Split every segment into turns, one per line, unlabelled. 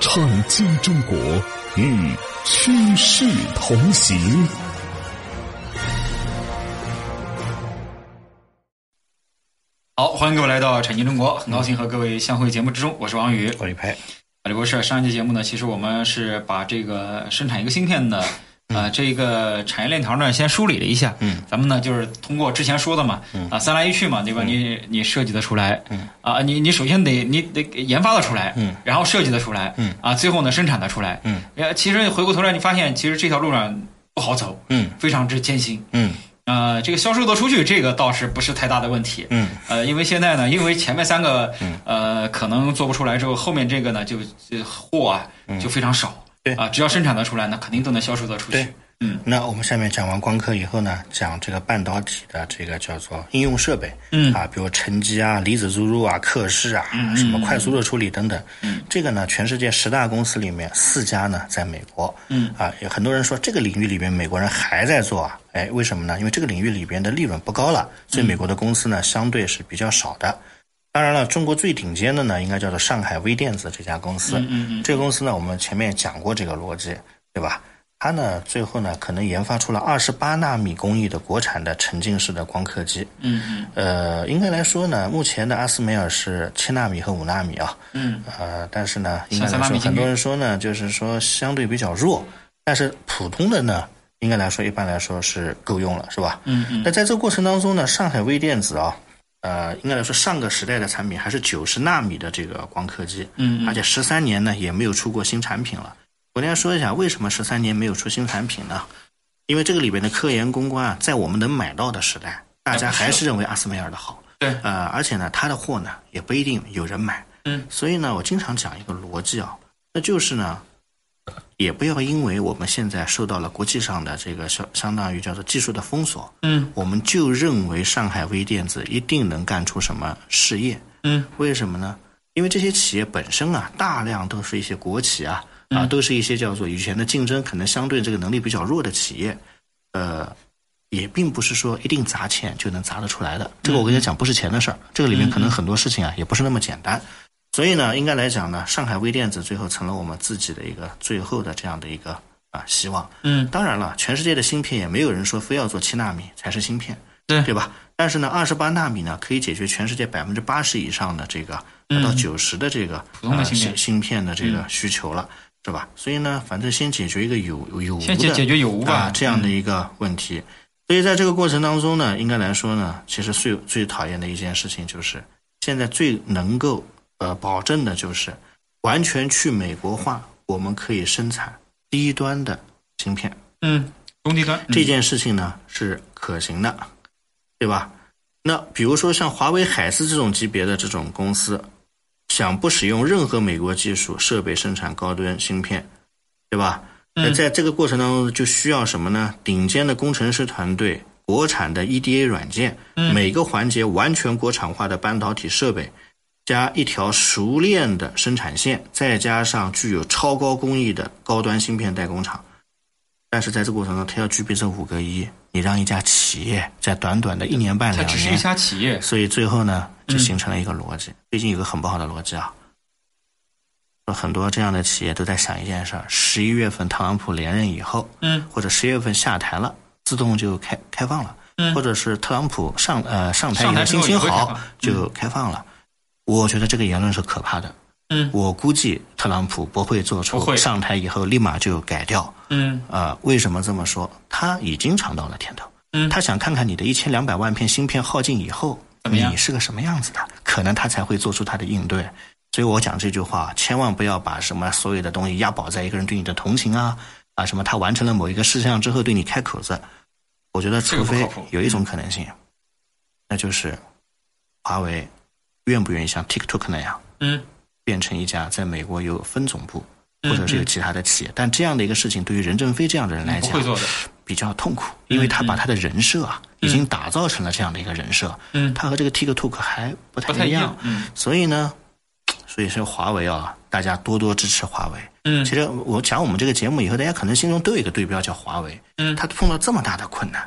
创新中国与趋势同行。
好，欢迎各位来到产经中国，很高兴和各位相会节目之中，我是王宇，
我李培，
李博士。上一期节目呢，其实我们是把这个生产一个芯片的。啊，这个产业链条呢，先梳理了一下。
嗯，
咱们呢就是通过之前说的嘛，啊，三来一去嘛，对吧？你你设计的出来，
嗯，
啊，你你首先得你得研发的出来，
嗯，
然后设计的出来，
嗯，
啊，最后呢生产的出来，
嗯，
其实回过头来你发现，其实这条路上不好走，
嗯，
非常之艰辛，
嗯，
啊，这个销售的出去，这个倒是不是太大的问题，
嗯，
呃，因为现在呢，因为前面三个，呃，可能做不出来之后，后面这个呢就货啊就非常少，
对，
啊，只要生产得出来，那肯定都能销售得出去。嗯，
那我们下面讲完光刻以后呢，讲这个半导体的这个叫做应用设备，
嗯
啊，比如沉积啊、离子注入啊、刻蚀啊，什么快速热处理等等，
嗯，
这个呢，全世界十大公司里面四家呢在美国，
嗯，
啊，有很多人说这个领域里边美国人还在做啊，哎，为什么呢？因为这个领域里边的利润不高了，所以美国的公司呢相对是比较少的。当然了，中国最顶尖的呢，应该叫做上海微电子这家公司，
嗯嗯，
这个公司呢，我们前面讲过这个逻辑，对吧？它呢，最后呢，可能研发出了二十八纳米工艺的国产的沉浸式的光刻机。
嗯嗯。
呃，应该来说呢，目前的阿斯梅尔是七纳米和五纳米啊。
嗯。
呃，但是呢，应该来说，很多人说呢，就是说相对比较弱。但是普通的呢，应该来说，一般来说是够用了，是吧？
嗯嗯。
那在这个过程当中呢，上海微电子啊，呃，应该来说上个时代的产品还是九十纳米的这个光刻机。
嗯。
而且十三年呢，也没有出过新产品了。我跟大家说一下，为什么十三年没有出新产品呢？因为这个里边的科研攻关啊，在我们能买到的时代，大家还是认为阿斯梅尔的好。
对，
呃，而且呢，它的货呢也不一定有人买。
嗯，
所以呢，我经常讲一个逻辑啊，那就是呢，也不要因为我们现在受到了国际上的这个相相当于叫做技术的封锁，
嗯，
我们就认为上海微电子一定能干出什么事业。
嗯，
为什么呢？因为这些企业本身啊，大量都是一些国企啊。啊，都是一些叫做以前的竞争可能相对这个能力比较弱的企业，呃，也并不是说一定砸钱就能砸得出来的。这个我跟你讲，不是钱的事儿，这个里面可能很多事情啊，也不是那么简单。所以呢，应该来讲呢，上海微电子最后成了我们自己的一个最后的这样的一个啊希望。
嗯，
当然了，全世界的芯片也没有人说非要做七纳米才是芯片，
对
对吧？但是呢，二十八纳米呢，可以解决全世界百分之八十以上的这个达到九十的这个
普通的芯
片芯片的这个需求了。是吧？所以呢，反正先解决一个有有无的，
先解解决有无
吧这样的一个问题。所以在这个过程当中呢，应该来说呢，其实最最讨厌的一件事情就是，现在最能够呃保证的就是完全去美国化，我们可以生产低端的芯片。
嗯，中低端
这件事情呢是可行的，对吧？那比如说像华为海思这种级别的这种公司。想不使用任何美国技术设备生产高端芯片，对吧？那在这个过程当中就需要什么呢？顶尖的工程师团队、国产的 EDA 软件，每个环节完全国产化的半导体设备，加一条熟练的生产线，再加上具有超高工艺的高端芯片代工厂。但是在这个过程中，它要具备这五个一，你让一家企业在短短的一年半两年，
它只是一家企业，
所以最后呢，就形成了一个逻辑。最近有个很不好的逻辑啊，很多这样的企业都在想一件事儿：十一月份特朗普连任以后，
嗯，
或者十月份下台了，自动就开开放了，
嗯，
或者是特朗普上呃上台以后心情好就开放了。我觉得这个言论是可怕的。
嗯，
我估计特朗普不会做出上台以后立马就改掉。
嗯，
啊，为什么这么说？他已经尝到了甜头。
嗯，
他想看看你的一千两百万片芯片耗尽以后，你是个什么样子的，可能他才会做出他的应对。所以我讲这句话，千万不要把什么所有的东西押宝在一个人对你的同情啊啊什么，他完成了某一个事项之后对你开口子。我觉得，除非有一种可能性，那就是华为愿不愿意像 TikTok 那样，
嗯。
变成一家在美国有分总部，或者是有其他的企业。但这样的一个事情，对于任正非这样的人来讲，
会做的，
比较痛苦，因为他把他的人设啊，已经打造成了这样的一个人设。
嗯，
他和这个 TikTok 还不
不太
一样
一样。嗯
所以呢，所以说华为啊，大家多多支持华为。
嗯
其实我讲我们这个节目以后，大家可能心中都有一个对标叫华为。
嗯
他碰到这么大的困难，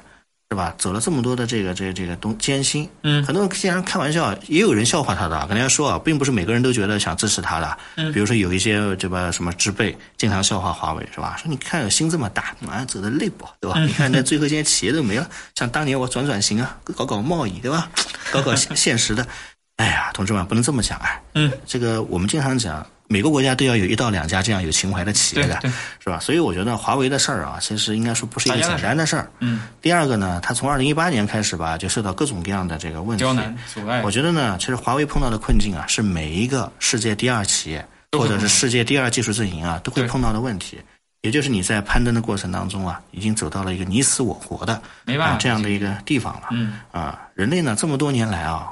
是吧？走了这么多的这个这个这个东艰辛，
嗯
很多人经常开玩笑，也有人笑话他的，跟大家说啊，并不是每个人都觉得想支持他的。
嗯
比如说有一些这个什么植辈经常笑话华为，是吧？说你看心这么大，啊走的累不，对吧？
嗯
你看那最后现在企业都没了，像当年我转转型啊，搞搞贸易，对吧？搞搞现 现实的。哎呀，同志们，不能这么讲啊。
嗯，
这个我们经常讲，每个国家都要有一到两家这样有情怀的企业的是吧？所以我觉得华为的事儿啊，其实应该说不是一个简单的事儿。
嗯，
第二个呢，它从二零一八年开始吧，就受到各种各样的这个问题。
刁难阻碍
我，觉得呢，其实华为碰到的困境啊，是每一个世界第二企业或者是世界第二技术阵营啊，都会碰到的问题。也就是你在攀登的过程当中啊，已经走到了一个你死我活的
没办法
啊这样的一个地方了。
嗯
啊，人类呢这么多年来啊，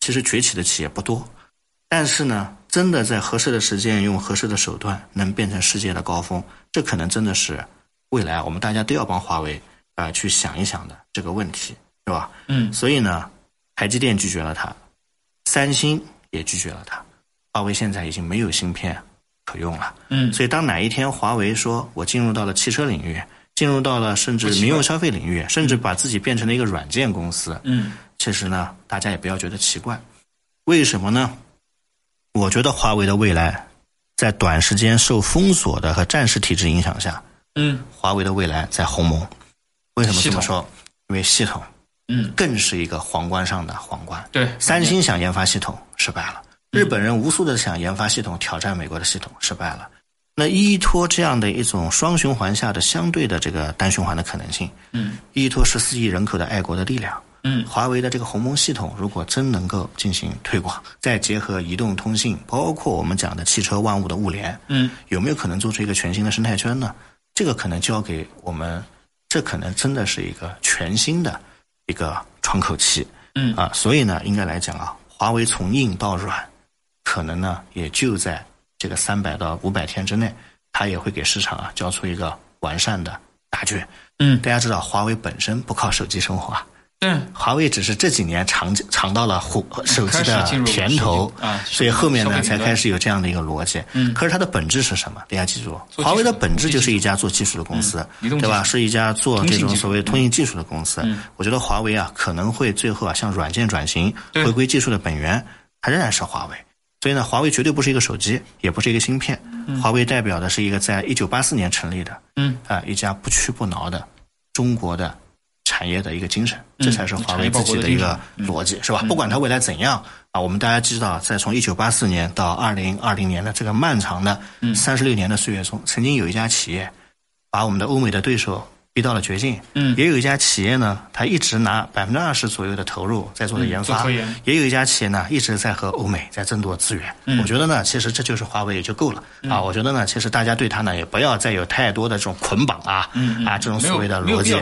其实崛起的企业不多，但是呢，真的在合适的时间用合适的手段，能变成世界的高峰，这可能真的是未来我们大家都要帮华为啊、呃去想一想的这个问题，是吧？
嗯
所以呢，台积电拒绝了它，三星也拒绝了它，华为现在已经没有芯片可用了。
嗯
所以当哪一天华为说我进入到了汽车领域，进入到了甚至民用消费领域，甚至把自己变成了一个软件公司，
嗯
其实呢，大家也不要觉得奇怪。为什么呢？我觉得华为的未来，在短时间受封锁的和战时体制影响下，
嗯
华为的未来在鸿蒙。为什么这么说？因为系统
嗯，
更是一个皇冠上的皇冠。
对，
三星想研发系统失败了，日本人无数的想研发系统挑战美国的系统失败了。那依托这样的一种双循环下的相对的这个单循环的可能性，
嗯
依托十四亿人口的爱国的力量，
嗯
华为的这个鸿蒙系统如果真能够进行推广，再结合移动通信，包括我们讲的汽车万物的物联，
嗯
有没有可能做出一个全新的生态圈呢？这个可能交给我们，这可能真的是一个全新的一个窗口期。
嗯
啊，所以呢，应该来讲啊，华为从硬到软，可能呢也就在这个三百到五百天之内，它也会给市场啊交出一个完善的答卷。
嗯，
大家知道，华为本身不靠手机生活啊，
对，
华为只是这几年尝尝到了火手机的甜头
啊
所以后面呢才开始有这样的一个逻辑。
嗯
可是它的本质是什么？大家记住华为的本质就是一家做技术的公司
嗯，
对吧？是一家做这种所谓通信技术的公司
嗯。
我觉得华为啊可能会最后啊向软件转型，回归技术的本源，它仍然是华为。所以呢，华为绝对不是一个手机，也不是一个芯片。华为代表的是一个在一九八四年成立的，
嗯
啊、一家不屈不挠的中国的产业的一个精神，这才是华为自己的一个逻辑，是吧？不管它未来怎样啊，我们大家知道，在从一九八四年到二零二零年的这个漫长的三十六年的岁月中，曾经有一家企业把我们的欧美的对手逼到了绝境，
嗯
也有一家企业呢，它一直拿百分之二十左右的投入在做的研发，也有一家企业呢一直在和欧美在争夺资源。
嗯
我觉得呢，其实这就是华为也就够了、啊。我觉得呢，其实大家对它呢也不要再有太多的这种捆绑啊，啊这种所谓的逻辑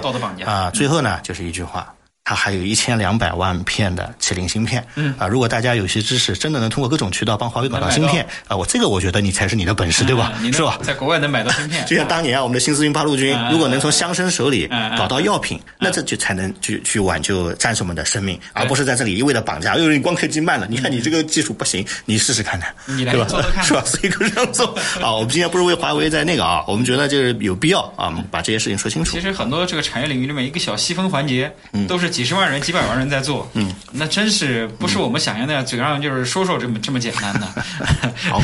啊。最后呢，就是一句话。它还有一千两百万片的麒麟芯片，
嗯
啊，如果大家有些知识，真的能通过各种渠道帮华为搞到芯片啊，我这个我觉得你才是你的本事，对吧是吧？
在国外能买到芯片，
就像当年啊，我们的新四军八路军
嗯，
如果能从乡绅手里搞到药品，那这就才能去去挽救战士们的生命，而不是在这里一味的绑架。因为你光刻机慢了，你看你这个技术不行，你试试看
看，
对吧？是吧？所以这样做啊，我们今天不是为华为在那个啊，我们觉得就是有必要啊，把这些事情说清楚
其。实很多这个产业领域里面一个小细分环节，都是几十万人、几百万人在做，
嗯，
那真是不是我们想象那样，嘴上就是说说这么这么简单的。
好，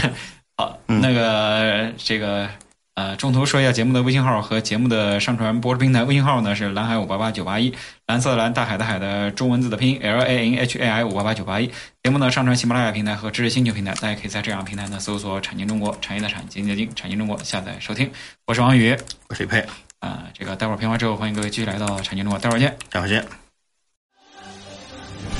好，那个这个呃，中途说一下节目的微信号和节目的上传播出平台。微信号呢是蓝海五八八九八一，蓝色的蓝，大海的海的中文字的拼音 L A N H A I 五八八九八一。节目呢上传喜马拉雅平台和知识星球平台，大家可以在这两个平台呢搜索“产经中国”，产业的产，经济的经，产经中国下载收听。我是王宇
我是李佩，
啊、这个待会儿片花之后，欢迎各位继续来到产经中国，待会儿见。
待会儿见。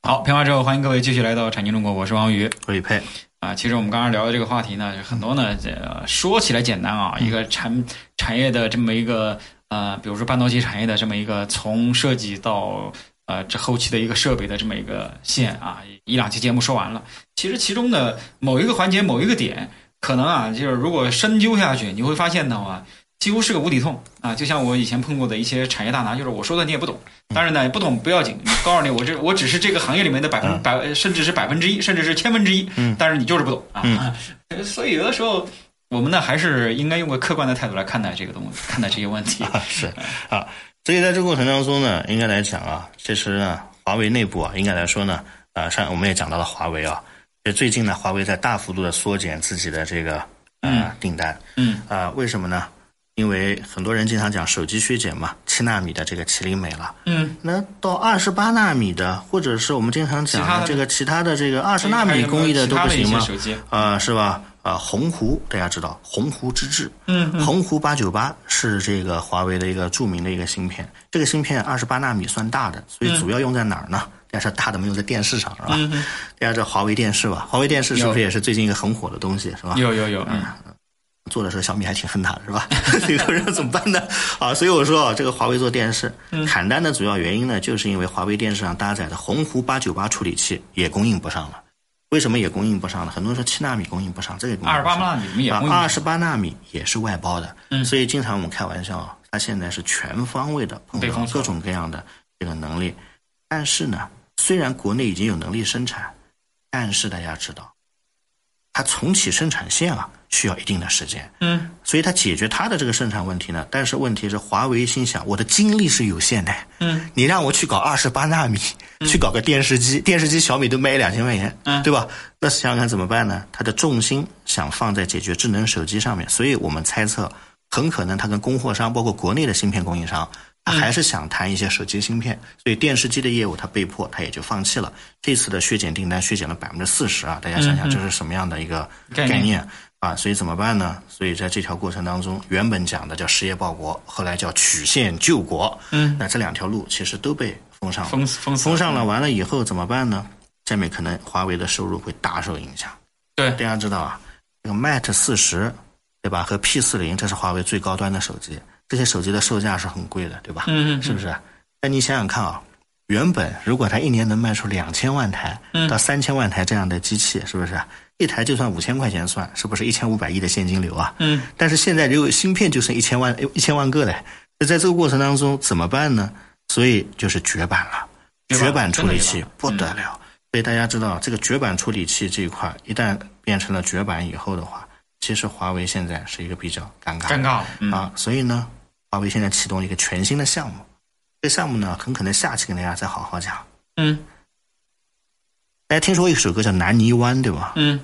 好，片花之后，欢迎各位继续来到产经中国，我是王宇。
我李佩，
啊，其实我们刚刚聊的这个话题呢，很多呢，这个说起来简单啊，一个产产业的这么一个呃，比如说半导体产业的这么一个从设计到呃这后期的一个设备的这么一个线啊，一两期节目说完了。其实其中的某一个环节、某一个点，可能啊，就是如果深究下去，你会发现的话，几乎是个无底洞啊。就像我以前碰过的一些产业大拿，就是我说的你也不懂。当然呢，不懂不要紧，告诉你，我这我只是这个行业里面的百分百，甚至是百分之一，甚至是千分之一。
嗯，
但是你就是不懂啊。所以有的时候，我们呢还是应该用个客观的态度来看待这个东西，看待这些问题。
是啊，所以在这个过程当中呢，应该来讲啊，其实呢，华为内部啊，应该来说呢，啊，上我们也讲到了华为啊，最近呢，华为在大幅度的缩减自己的这个呃订单。
嗯
啊，为什么呢？因为很多人经常讲手机削减嘛，七纳米的这个麒麟没了，
嗯，
那到二十八纳米的，或者是我们经常讲的这个其他的这个二十纳米工艺的都不行吗？啊，是吧？啊，鸿鹄大家知道，鸿鹄之志，
嗯，
鸿鹄八九八是这个华为的一个著名的一个芯片，这个芯片二十八纳米算大的，所以主要用在哪儿呢？大家说大的没有在电视上是吧？大家知道华为电视吧？华为电视是不是也是最近一个很火的东西是吧？
有有有，
嗯。做的时候小米还挺恨他的是吧？这个人怎么办呢？啊，所以我说啊，这个华为做电视砍单的主要原因呢，就是因为华为电视上搭载的鸿鹄八九八处理器也供应不上了。为什么也供应不上呢？很多人说七纳米供应不上，这个
二十八纳米也供应
二十八纳米也是外包的，所以经常我们开玩笑，它现在是全方位的碰到各种各样的这个能力。但是呢，虽然国内已经有能力生产，但是大家知道，它重启生产线啊。需要一定的时间，
嗯，
所以它解决它的这个生产问题呢。但是问题是，华为心想，我的精力是有限的，
嗯，
你让我去搞二十八纳米，去搞个电视机，电视机小米都卖两千块钱，
嗯，
对吧？那想想看怎么办呢？它的重心想放在解决智能手机上面，所以我们猜测，很可能它跟供货商，包括国内的芯片供应商。他还是想谈一些手机芯片，所以电视机的业务他被迫他也就放弃了。这次的削减订单削减了百分之四十啊！大家想想这是什么样的一个概念啊？所以怎么办呢？所以在这条过程当中，原本讲的叫实业报国，后来叫曲线救国。
嗯，
那这两条路其实都被封上了，
封封
封上了。完了以后怎么办呢？下面可能华为的收入会大受影响。
对，
大家知道啊，这个 Mate 四十，对吧？和 P 四零，这是华为最高端的手机。这些手机的售价是很贵的，对吧？
嗯
嗯，是不是？那你想想看啊，原本如果它一年能卖出两千万台到三千万台这样的机器，是不是？一台就算五千块钱算，是不是一千五百亿的现金流啊？
嗯。
但是现在如果芯片就剩一千万一千万个嘞，那在这个过程当中怎么办呢？所以就是绝版了，绝版处理器不得了。所以大家知道，这个绝版处理器这一块一旦变成了绝版以后的话，其实华为现在是一个比较尴尬
尴尬
啊，所以呢。华为现在启动了一个全新的项目，这项目呢，很可能下期跟大家再好好讲。
嗯，
大家听说一首歌叫《南泥湾》，对吧？
嗯，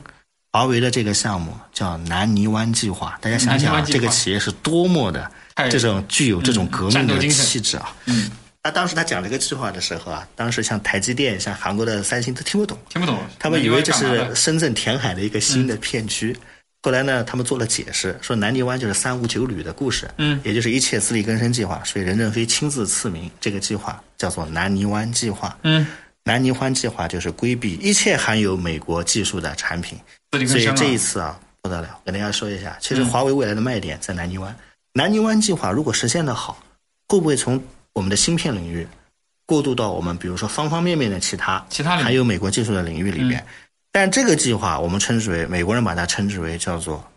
华为的这个项目叫南泥湾计划，大家想想，啊这个企业是多么的这种具有这种革命的气质啊！
嗯，
他当时他讲这个计划的时候啊，当时像台积电、像韩国的三星都听不懂，
听不懂，
他们以为这是深圳填海的一个新的片区。后来呢，他们做了解释，说南泥湾就是三五九旅的故事，
嗯，
也就是一切自力更生计划，所以任正非亲自赐名，这个计划叫做南泥湾计划，
嗯，
南泥湾计划就是规避一切含有美国技术的产品，所以这一次啊不得了，跟大家说一下，其实华为未来的卖点在南泥湾，南泥湾计划如果实现的好，会不会从我们的芯片领域过渡到我们比如说方方面面的其他
其他
还有美国技术的领域里边？但这个计划，我们称之为美国人把它称之为叫做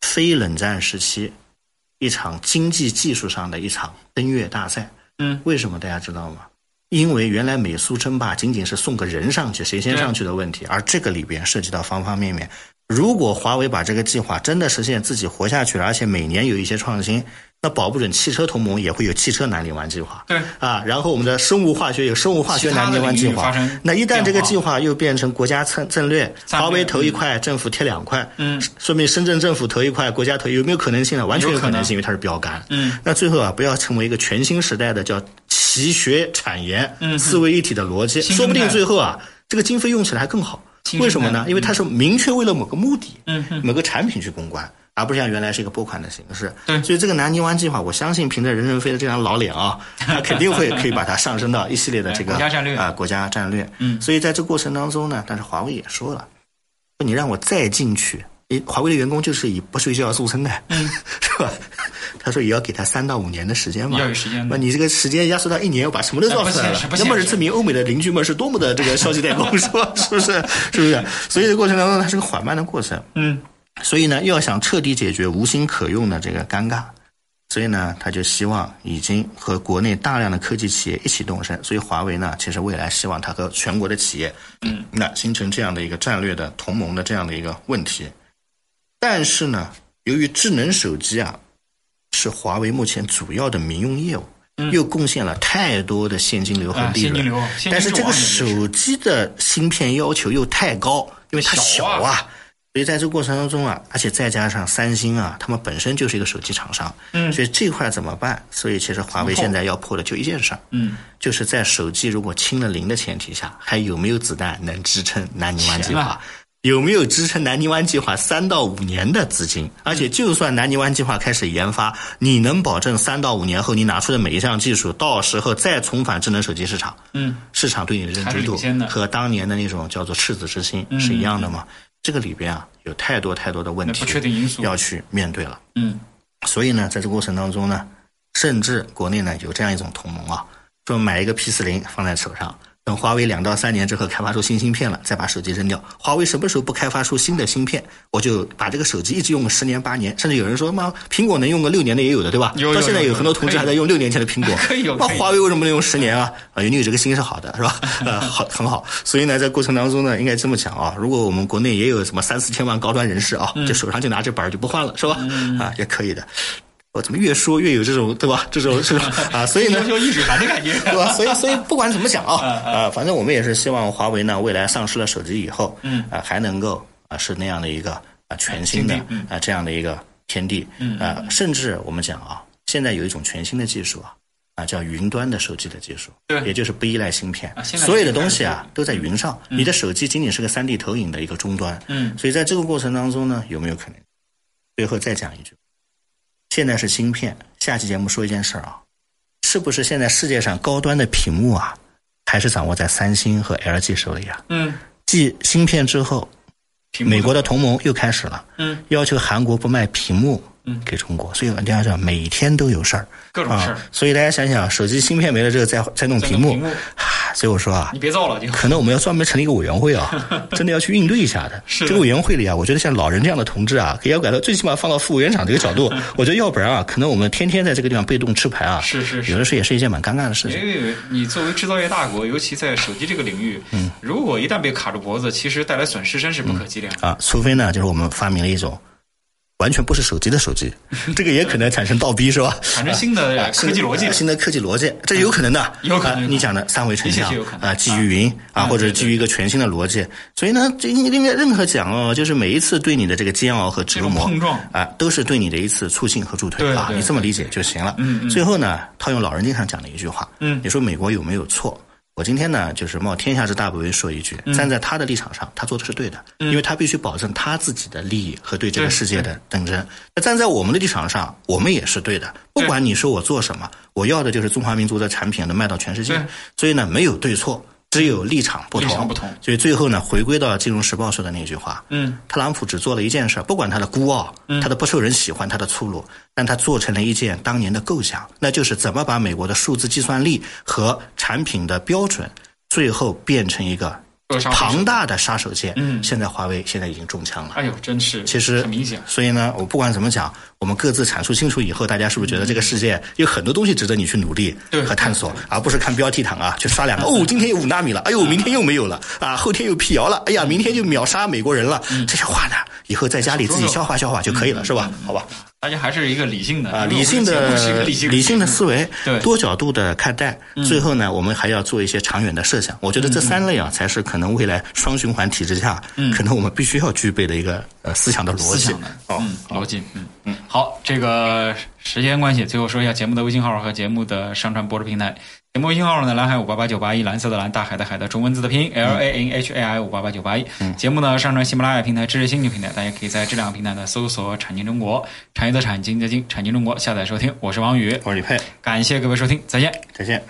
非冷战时期一场经济技术上的一场登月大赛。
嗯，
为什么大家知道吗？因为原来美苏争霸仅仅是送个人上去，谁先上去的问题，而这个里边涉及到方方面面。如果华为把这个计划真的实现自己活下去了，而且每年有一些创新。那保不准汽车同盟也会有汽车南泥湾计划，
对
啊，然后我们的生物化学有生物化学南泥湾计划。那一旦这个计划又变成国家策战略，华为投一块，政府贴两块，
嗯，
说明深圳政府投一块，国家投有没有可能性呢？完全有可能性，因为它是标杆。
嗯，
那最后啊，不要成为一个全新时代的叫齐学产研、四位一体的逻辑，说不定最后啊，这个经费用起来还更好。为什么呢？因为它是明确为了某个目的，
嗯，
某个产品去攻关。而不是像原来是一个拨款的形式。
对
所以这个南泥湾计划，我相信凭着任正非的这张老脸啊，他肯定会可以把它上升到一系列的这个
国家战略
啊、国家战略。
嗯
所以在这过程当中呢，但是华为也说了，说你让我再进去，诶，华为的员工就是以不睡觉著称的，嗯，是吧？他说也要给他三到五年的时间嘛，
要有时间
那你这个时间压缩到一年，要把什么都造出来了那么是证明欧美的邻居们是多么的这个消极怠工，是吧？是不是？是不是？所以这过程当中，它是个缓慢的过程。
嗯，
所以呢，要想彻底解决无心可用的这个尴尬，所以呢，他就希望已经和国内大量的科技企业一起动身。所以华为呢，其实未来希望它和全国的企业，嗯，那形成这样的一个战略的同盟的这样的一个问题。但是呢，由于智能手机啊，是华为目前主要的民用业务。又贡献了太多的现金流和利润，但是这个手机的芯片要求又太高，因为它
小啊，
所以在这个过程当中啊，而且再加上三星啊，他们本身就是一个手机厂商，
嗯
所以这块怎么办？所以其实华为现在要破的就一件事儿，
嗯，
就是在手机如果清了零的前提下，还有没有子弹能支撑南泥湾计划？有没有支撑南泥湾计划三到五年的资金？而且，就算南泥湾计划开始研发，你能保证三到五年后你拿出的每一项技术，到时候再重返智能手机市场？
嗯，
市场对你的认知度和当年的那种叫做赤子之心是一样的吗？这个里边啊，有太多太多的问题
不确定因素
要去面对了。
嗯
所以呢，在这个过程当中呢，甚至国内呢有这样一种同盟啊，说买一个 P 四零放在手上，等华为两到三年之后开发出新芯片了，再把手机扔掉。华为什么时候不开发出新的芯片，我就把这个手机一直用个十年八年，甚至有人说妈，苹果能用个六年的也有的，对吧？到现在
有
有很多同志还在用六年前的苹果，
可以有
那华为为什么能用十年啊？啊，你有这个心是好的，是吧？呃，好，很好。所以呢，在过程当中呢，应该这么讲啊，如果我们国内也有什么三四千万高端人士啊，就手上就拿这板儿就不换了，是吧？啊，也可以的。我怎么越说越有这种对吧？这种这种啊，所以呢
要，求易水寒的感觉，
对吧？所以所以不管怎么讲啊，啊，反正我们也是希望华为呢，未来上市了手机以后，
嗯
啊，还能够啊是那样的一个啊全新的
嗯
啊这样的一个天地，
嗯
啊，甚至我们讲啊，现在有一种全新的技术啊。啊，叫云端的手机的技术，
对
也就是不依赖芯片所有的东西啊都在云上，你的手机仅仅是个三 D 投影的一个终端，
嗯
所以在这个过程当中呢，有没有可能？最后再讲一句，现在是芯片，下期节目说一件事儿啊，是不是现在世界上高端的屏幕啊，还是掌握在三星和 LG 手里啊？
嗯，
继芯片之后，美国的同盟又开始了，
嗯，
要求韩国不卖屏幕，
嗯
给中国，所以大家讲每天都有事儿，
各种事儿
啊，所以大家想想，手机芯片没了之后再再弄屏幕，
屏幕
啊所以我说啊
你，别造了就。
可能我们要专门成立一个委员会啊，真的要去应对一下的。这个委员会里啊，我觉得像老人这样的同志啊，也要改到最起码放到副委员长这个角度。我觉得要不然啊，可能我们天天在这个地方被动吃牌啊，
是是是
有的时候也是一件蛮尴尬的事情。
因为你作为制造业大国，尤其在手机这个领域，嗯，如果一旦被卡住脖子，其实带来损失真是不可计量。
啊，除非呢，就是我们发明了一种完全不是手机的手机，这个也可能产生倒逼，是吧？
产生新的
啊
科技逻辑
新的新的科技逻辑，这有可能的，
有可能有可能。
啊你讲的三维成像啊，基于云啊，
啊
或者基于一个全新的逻辑，所以呢，这应该任何讲哦，就是每一次对你的这个煎熬和折磨
碰撞。
啊，都是对你的一次促进和助推啊，你这么理解就行了。
嗯嗯。
最后呢，套用老人经常讲的一句话，
嗯。
你说美国有没有错？我今天呢，就是冒天下之大不韪说一句，
嗯
站在他的立场上，他做的是对的，因为他必须保证他自己的利益和对这个世界的竞争。那站在我们的立场上，我们也是对的，不管你说我做什么，我要的就是中华民族的产品能卖到全世界。所以呢，没有对错，只有立场不同。
立场不同。
所以最后呢，回归到《金融时报》说的那句话，
嗯，
特朗普只做了一件事，不管他的孤傲，他的不受人喜欢，他的粗鲁，但他做成了一件当年的构想，那就是怎么把美国的数字计算力和产品的标准，最后变成一个庞大的杀手锏。
嗯
现在华为现在已经中枪了。
哎呦，真是，
其实
很明显。
所以呢，我不管怎么讲，我们各自阐述清楚以后，大家是不是觉得这个世界有很多东西值得你去努力和探索，而不是看标题党啊，去刷两个哦，今天有五纳米了，哎呦，明天又没有了啊，后天又辟谣了，哎呀，明天就秒杀美国人了，这些话呢，以后在家里自己消化消化就可以了，是吧？好吧。
大家还是一个理性的
啊，理性的
理性
的思维，
对。嗯
多角度的看待，最后呢，我们还要做一些长远的设想。我觉得这三类啊，才是可能未来双循环体制下，可能我们必须要具备的一个呃思想的逻辑。
嗯，逻辑，嗯。嗯。好，这个时间关系，最后说一下节目的微信号和节目的上传播出平台。节目微信号呢，蓝海五八八九八一，蓝色的蓝，大海的海的中文字的拼音 L A N H A I 五八八九八一。节目呢上传喜马拉雅平台、知识星球平台，大家可以在这两个平台呢搜索“产经中国”，产业的产，经济的经，产经中国下载收听。我是王宇，
我是李佩，
感谢各位收听，再见。
再见。